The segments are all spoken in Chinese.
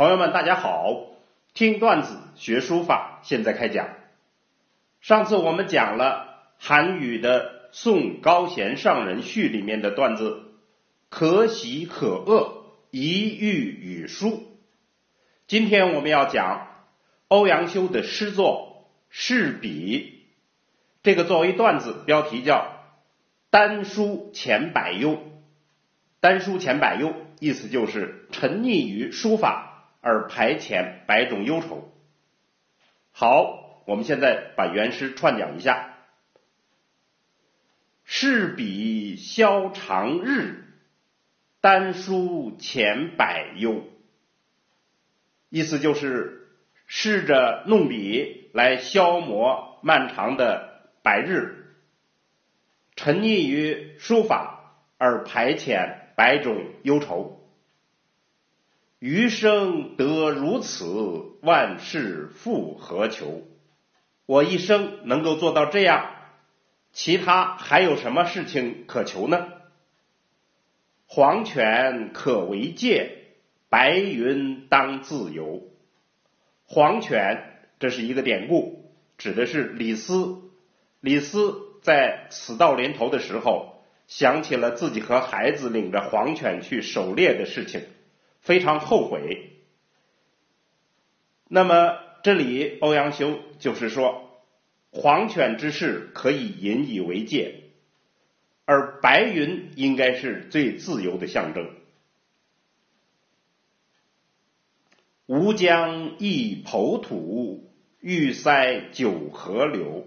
朋友们，大家好！听段子学书法，现在开讲。上次我们讲了韩愈的《送高贤上人序》里面的段子“可喜可恶，一喻语书”。今天我们要讲欧阳修的诗作《试笔》，这个作为段子，标题叫“丹书遣百忧”。丹书遣百忧，意思就是沉溺于书法。而排遣百种忧愁。好，我们现在把原诗串讲一下：试笔消长日，丹书遣百忧。意思就是试着弄笔来消磨漫长的白日，沉溺于书法而排遣百种忧愁。余生得如此，万事复何求？我一生能够做到这样，其他还有什么事情可求呢？黄泉可为界，白云当自由。黄泉，这是一个典故，指的是李斯。李斯在死到临头的时候，想起了自己和孩子领着黄犬去狩猎的事情。非常后悔。那么这里欧阳修就是说，黄犬之事可以引以为戒，而白云应该是最自由的象征。吾将一抔土，欲塞九河流。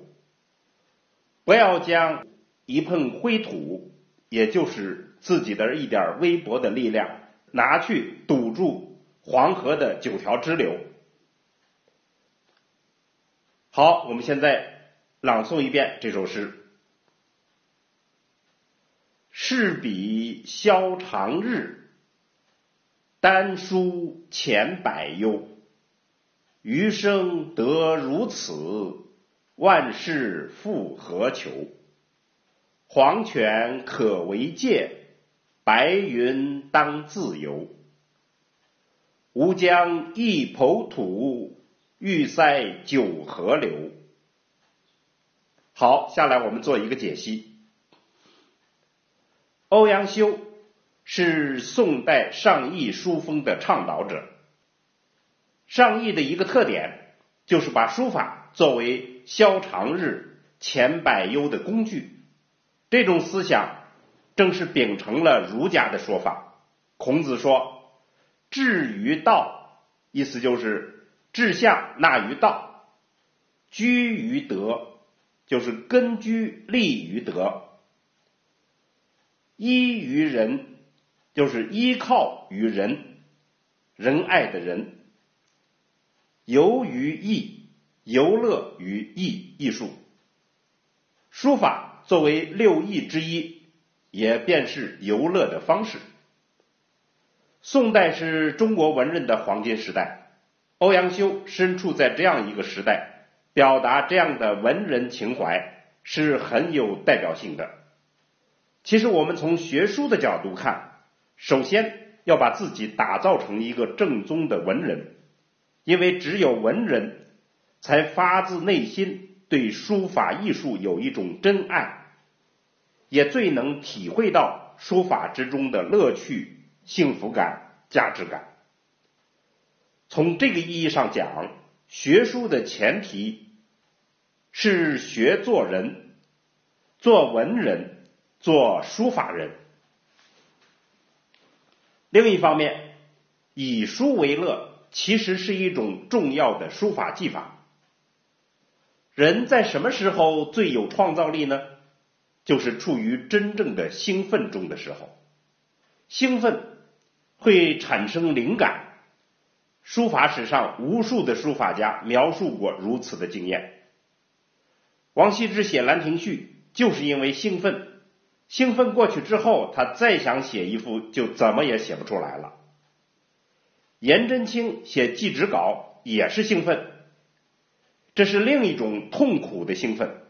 不要将一碰灰土，也就是自己的一点微薄的力量。拿去堵住黄河的九条支流。好，我们现在朗诵一遍这首诗：试笔消长日，丹书遣百忧。余生得如此，万事复何求？黄泉可为界。白云当自由，吾将一抔土，欲塞九河流。好，下来我们做一个解析。欧阳修是宋代上意书风的倡导者。上意的一个特点就是把书法作为消长日、遣百忧的工具，这种思想。正是秉承了儒家的说法。孔子说：“志于道，意思就是志向纳于道；居于德，就是根居立于德；依于仁，就是依靠于仁，仁爱的仁；游于艺，游乐于艺艺术。书法作为六艺之一。”也便是游乐的方式。宋代是中国文人的黄金时代，欧阳修身处在这样一个时代，表达这样的文人情怀是很有代表性的。其实我们从学书的角度看，首先要把自己打造成一个正宗的文人，因为只有文人才发自内心对书法艺术有一种真爱。也最能体会到书法之中的乐趣、幸福感、价值感。从这个意义上讲，学书的前提是学做人，做文人，做书法人。另一方面，以书为乐，其实是一种重要的书法技法。人在什么时候最有创造力呢？就是处于真正的兴奋中的时候，兴奋会产生灵感。书法史上无数的书法家描述过如此的经验。王羲之写《兰亭序》就是因为兴奋，兴奋过去之后，他再想写一幅就怎么也写不出来了。颜真卿写《祭侄稿》也是兴奋，这是另一种痛苦的兴奋。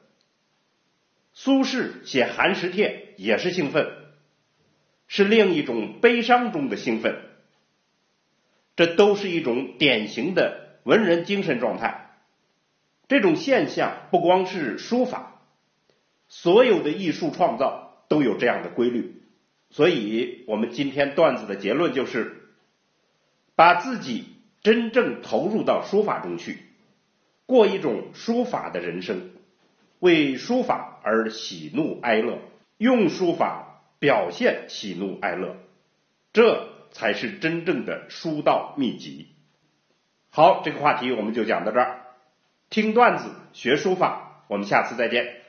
苏轼写《寒食帖》也是兴奋，是另一种悲伤中的兴奋。这都是一种典型的文人精神状态。这种现象不光是书法，所有的艺术创造都有这样的规律。所以，我们今天段子的结论就是：把自己真正投入到书法中去，过一种书法的人生，为书法而喜怒哀乐，用书法表现喜怒哀乐，这才是真正的书道秘籍。好，这个话题我们就讲到这儿。听段子学书法，我们下次再见。